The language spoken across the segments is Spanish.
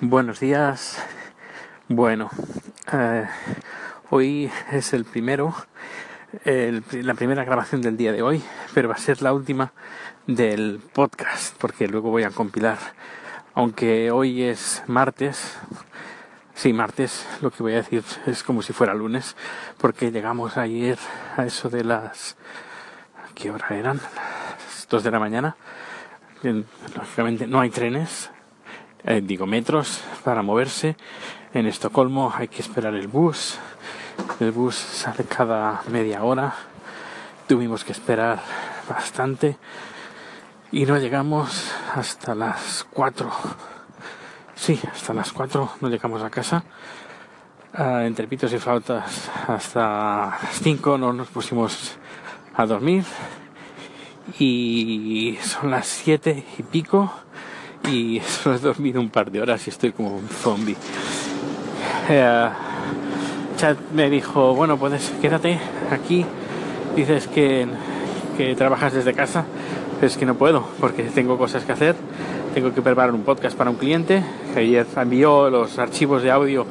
Buenos días. Bueno, eh, hoy es el primero, la primera grabación del día de hoy, pero va a ser la última del podcast, porque luego voy a compilar. Aunque hoy es martes, sí, martes, lo que voy a decir es como si fuera lunes, porque llegamos ayer a eso de las... ¿Qué hora eran? Las 2 de la mañana. En- Lógicamente no hay trenes, eh, digo metros para moverse. En Estocolmo hay que esperar el bus. El bus sale cada media hora. Tuvimos que esperar bastante y no llegamos hasta las 4. Sí, hasta las 4 no llegamos a casa. Ah, entre pitos y flautas hasta las 5 no nos pusimos a dormir y son las 7 y pico y solo he dormido un par de horas y estoy como un zombie. Eh, Chad me dijo, bueno, puedes quédate aquí. Dices que, que trabajas desde casa, pero es que no puedo porque tengo cosas que hacer. Tengo que preparar un podcast para un cliente ayer envió los archivos de audio,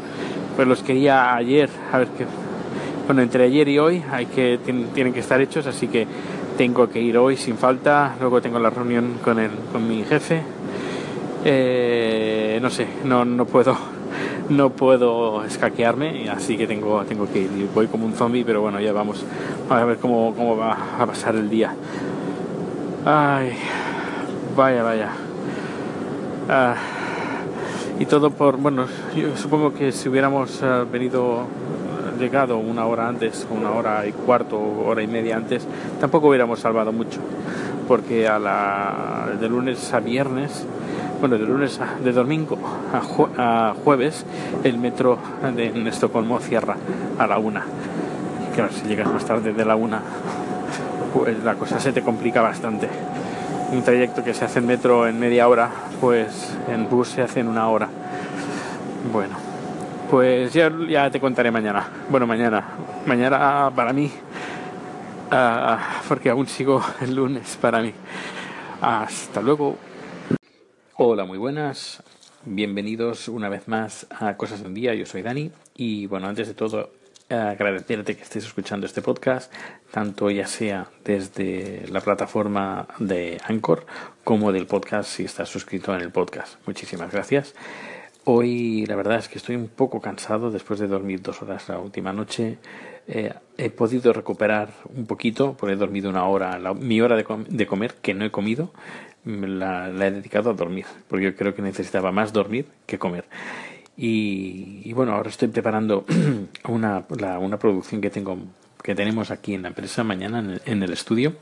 pues los quería ayer, a ver qué. Bueno, entre ayer y hoy hay que tien- tienen que estar hechos, así que tengo que ir hoy sin falta. Luego tengo la reunión con el, con mi jefe eh, no sé, no, no puedo no puedo escaquearme, así que tengo, tengo que ir. Voy como un zombie, pero bueno, ya vamos a ver cómo, cómo va a pasar el día. Ay, vaya, vaya. Ah, y todo por, bueno, yo supongo que si hubiéramos ah, venido, ah, llegado una hora antes, una hora y cuarto, hora y media antes, tampoco hubiéramos salvado mucho, porque a la, de lunes a viernes, bueno, de lunes a, de domingo a, jue- a jueves, el metro de en Estocolmo cierra a la una. Claro, si llegas más tarde de la una, pues la cosa se te complica bastante. Un trayecto que se hace en metro en media hora, pues en bus se hace en una hora. Bueno, pues ya, ya te contaré mañana. Bueno, mañana. Mañana para mí, ah, porque aún sigo el lunes para mí. Hasta luego. Hola, muy buenas. Bienvenidos una vez más a Cosas de un Día. Yo soy Dani. Y bueno, antes de todo, agradecerte que estés escuchando este podcast, tanto ya sea desde la plataforma de Anchor como del podcast si estás suscrito en el podcast. Muchísimas gracias. Hoy la verdad es que estoy un poco cansado después de dormir dos horas la última noche. Eh, he podido recuperar un poquito, porque he dormido una hora, la- mi hora de, com- de comer, que no he comido, la, la he dedicado a dormir, porque yo creo que necesitaba más dormir que comer. Y, bueno, ahora estoy preparando una, la- una producción que tengo que tenemos aquí en la empresa mañana en el, en el estudio.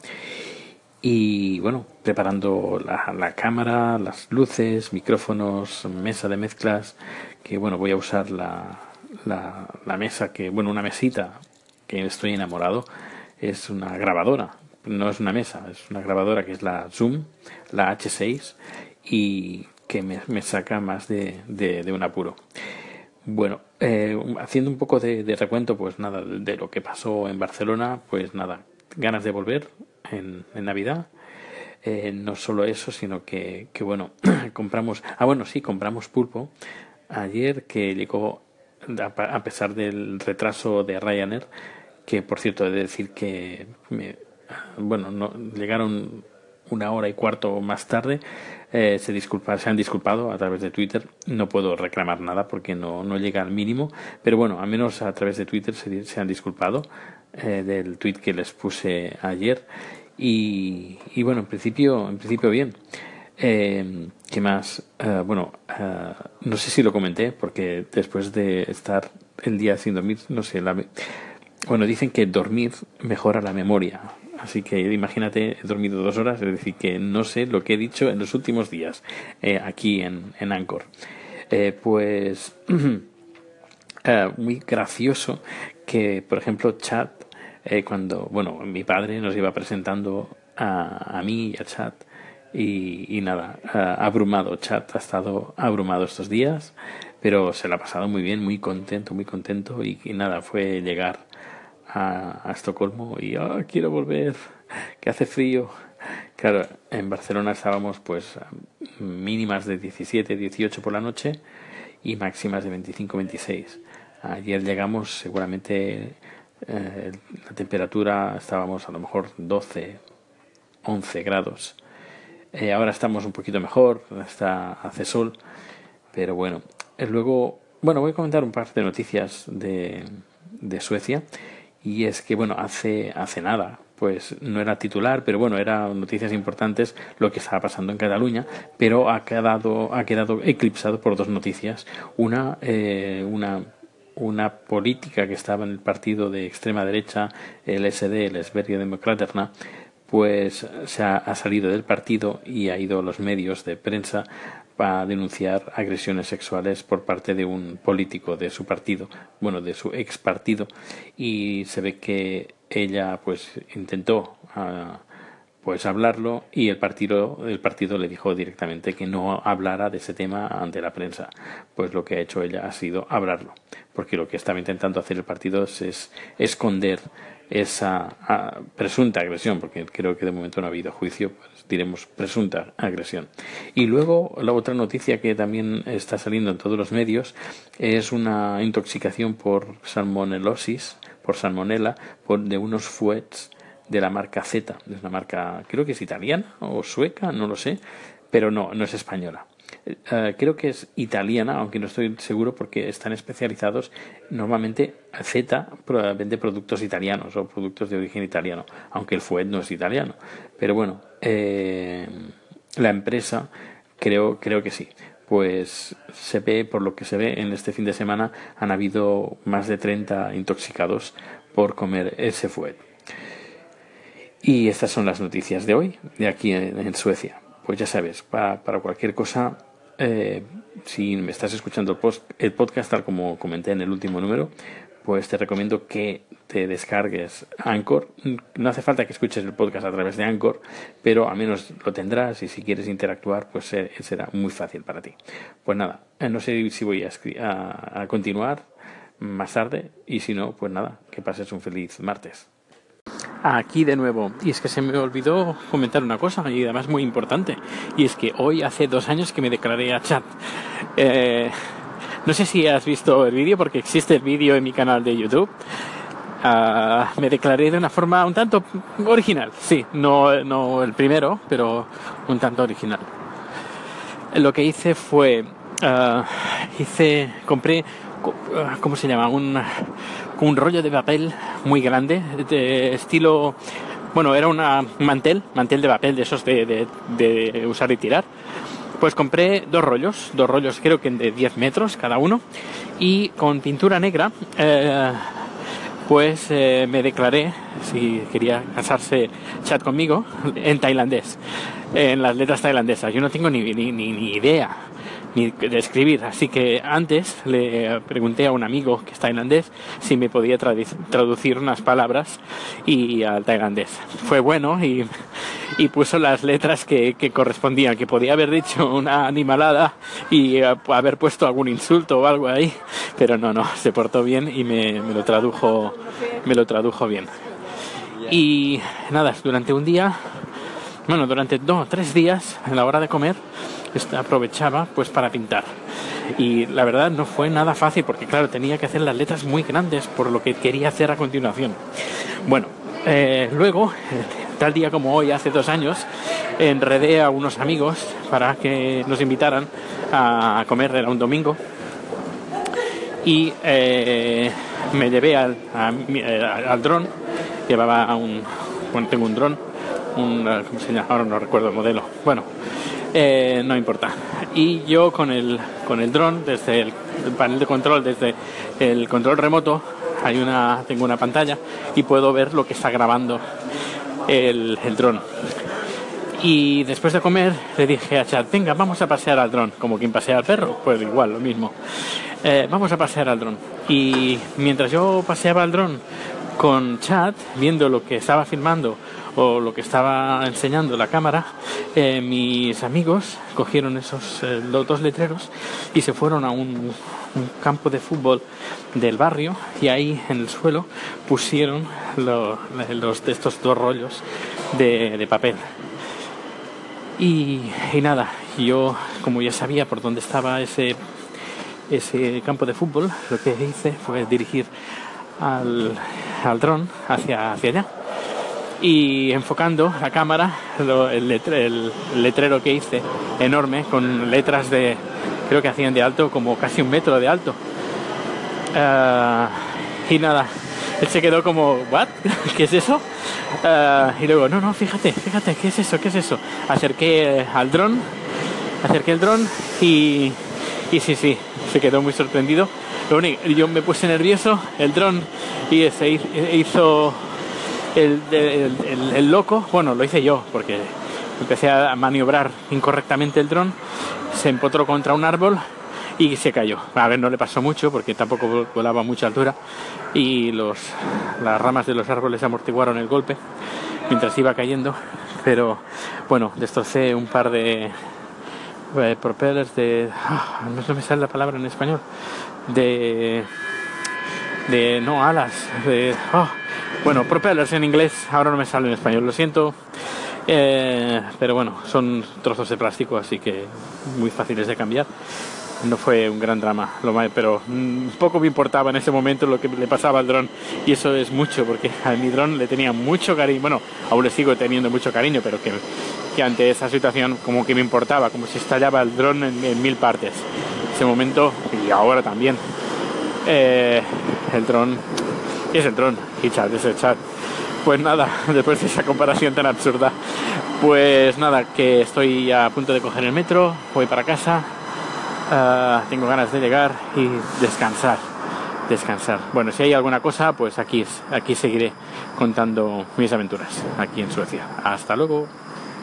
Y bueno, preparando la, cámara, las luces, micrófonos, mesa de mezclas, que bueno, voy a usar la, la mesa que, bueno, una mesita que estoy enamorado, es una grabadora, no es una mesa, es una grabadora que es la Zoom, la H6, y que me, me saca más de, de, de un apuro. Bueno, eh, haciendo un poco de, recuento, pues nada, de, lo que pasó en Barcelona, pues nada, ganas de volver en, Navidad. Eh, no solo eso, sino que, que bueno, compramos, ah bueno, sí, compramos pulpo ayer que llegó, a pesar del retraso de Ryanair, que por cierto he de decir que, me- bueno, no, llegaron una hora y cuarto más tarde, eh, se, disculpa, se han disculpado a través de Twitter. No puedo reclamar nada porque no, no llega al mínimo, pero bueno, al menos a través de Twitter se, se han disculpado eh, del tweet que les puse ayer. Y, y bueno, en principio, en principio bien. Eh, ¿Qué más? Bueno, eh, no sé si lo comenté porque después de estar el día sin dormir, no sé, la, bueno, dicen que dormir mejora la memoria. Así que imagínate, he dormido dos horas, es decir, que no sé lo que he dicho en los últimos días eh, aquí en, en Anchor. Eh, pues eh, muy gracioso que, por ejemplo, Chat, eh, cuando, bueno, mi padre nos iba presentando a, a mí y a Chat, y, y nada, abrumado, Chat ha estado abrumado estos días, pero se lo ha pasado muy bien, muy contento, muy contento, y nada, fue llegar a, Estocolmo y "Ah, quiero volver, que hace frío. Claro, en Barcelona estábamos pues mínimas de 17, 18 por la noche y máximas de 25, 26. Ayer llegamos seguramente eh, la temperatura estábamos a lo mejor 12, 11 grados. Eh, ahora estamos un poquito mejor, está, hace sol, pero bueno. Eh, luego, bueno, voy a comentar un par de noticias de, de Suecia y es que, bueno, hace, hace nada, pues no era titular, pero bueno, eran noticias importantes lo que estaba pasando en Cataluña, pero ha quedado, ha quedado eclipsado por dos noticias. Una, eh, una, una política que estaba en el partido de extrema derecha, el SD, el Esbergia Democraterna, pues se ha, ha, salido del partido y ha ido a los medios de prensa para denunciar agresiones sexuales por parte de un político de su partido, bueno, de su ex partido, y se ve que ella pues intentó uh, pues hablarlo y el partido el partido le dijo directamente que no hablara de ese tema ante la prensa. Pues lo que ha hecho ella ha sido hablarlo porque lo que estaba intentando hacer el partido es, es esconder esa presunta agresión porque creo que de momento no ha habido juicio pues diremos presunta agresión y luego la otra noticia que también está saliendo en todos los medios es una intoxicación por salmonelosis por salmonella por, de unos fuets de la marca Z, es una marca creo que es italiana o sueca, no lo sé, pero no, no es española. Uh, creo que es italiana, aunque no estoy seguro porque están especializados. Normalmente Z vende productos italianos o productos de origen italiano, aunque el Fuet no es italiano. Pero bueno, eh, la empresa creo, creo que sí pues se ve, por lo que se ve, en este fin de semana han habido más de 30 intoxicados por comer ese fuet. Y estas son las noticias de hoy, de aquí en, Suecia. Pues ya sabes, para cualquier cosa, eh, si me estás escuchando el, podcast, tal como comenté en el último número, pues te recomiendo que te descargues Anchor. No hace falta que escuches el podcast a través de Anchor, pero al menos lo tendrás y si quieres interactuar, pues será muy fácil para ti. Pues nada, eh, no sé si voy a, a, a continuar más tarde y si no, pues nada, que pases un feliz martes. Aquí de nuevo, y es que se me olvidó comentar una cosa, y además muy importante, y es que hoy hace dos años que me declaré a chat. Eh, no sé si has visto el vídeo, porque existe el vídeo en mi canal de YouTube. Uh, me declaré de una forma un tanto original, sí, no, no el primero, pero un tanto original. Lo que hice fue, uh, hice, compré, ¿cómo se llama? Un, un rollo de papel muy grande, de estilo, bueno, era un mantel, mantel de papel de esos de, de, de usar y tirar pues compré dos rollos, dos rollos creo que de 10 metros cada uno, y con pintura negra, eh, pues eh, me declaré si quería casarse chat conmigo en tailandés, en las letras tailandesas. Yo no tengo ni, ni, ni idea ni de escribir. Así que antes le pregunté a un amigo que es tailandés si me podía traducir unas palabras y al tailandés. Fue bueno y, puso las letras que, que, correspondían, que podía haber dicho una animalada y uh, haber puesto algún insulto o algo ahí, pero no, no, se portó bien y me, me lo tradujo, me lo tradujo bien. Y nada, durante un día, bueno, durante dos, tres días, en la hora de comer, aprovechaba pues para pintar. Y la verdad no fue nada fácil porque claro, tenía que hacer las letras muy grandes por lo que quería hacer a continuación. Bueno, eh, luego, tal día como hoy, hace dos años, enredé a unos amigos para que nos invitaran a comer, era un domingo, y eh, me llevé al, eh, al dron, llevaba un, bueno, tengo un dron, un, ¿cómo se llama? Ahora no recuerdo el modelo. Bueno, eh, no importa. Y yo con el, con el dron, desde el, el, panel de control, desde el control remoto, hay una, tengo una pantalla y puedo ver lo que está grabando el, el dron. Y después de comer le dije a Chad, venga, vamos a pasear al dron, como quien pasea al perro, pues igual, lo mismo. Eh, vamos a pasear al dron. Y mientras yo paseaba al dron con Chad, viendo lo que estaba filmando o lo que estaba enseñando la cámara, eh, mis amigos cogieron esos eh, dos letreros y se fueron a un, campo de fútbol del barrio y ahí en el suelo pusieron lo, los de estos dos rollos de, de papel. Y, y nada, yo como ya sabía por dónde estaba ese, ese campo de fútbol, lo que hice fue dirigir al, al dron hacia, hacia allá y enfocando la cámara, el, letre- el letrero que hice enorme con letras de, creo que hacían de alto como casi un metro de alto. Ah, y nada, él se quedó como, ¿what? ¿Qué es eso? Ah, y luego, no, no, fíjate, fíjate, ¿qué es eso? ¿Qué es eso? Acerqué al dron, acerqué el dron y, y sí, sí, se quedó muy sorprendido. Lo único, yo me puse nervioso, el dron y se hizo el, el- loco, bueno, lo hice yo porque empecé a maniobrar incorrectamente el dron, se empotró contra un árbol y se cayó. A ver, no le pasó mucho porque tampoco volaba a mucha altura y los, las ramas de los árboles amortiguaron el golpe mientras iba cayendo, pero bueno, destrocé un par de eh, propellers de... ah, no me sale la palabra en español. De de no alas, de oh, bueno, propellers en inglés, ahora no me sale en español, lo siento. Eh, pero bueno, son trozos de plástico, así que muy fáciles de cambiar. No fue un gran drama, lo más, pero mm, poco me importaba en ese momento lo que le pasaba al dron y eso es mucho porque a mi dron le tenía mucho cariño, bueno, aún le sigo teniendo mucho cariño, pero que, que ante esa situación como que me importaba, como si estallaba el dron en, en mil partes. Ese momento y ahora también. Eh, el dron es el dron y chat es el chat. Pues nada, después de esa comparación tan absurda, pues nada, que estoy a punto de coger el metro, voy para casa, ah, tengo ganas de llegar y descansar, descansar. Bueno, si hay alguna cosa, pues aquí, aquí seguiré contando mis aventuras, aquí en Suecia. Hasta luego.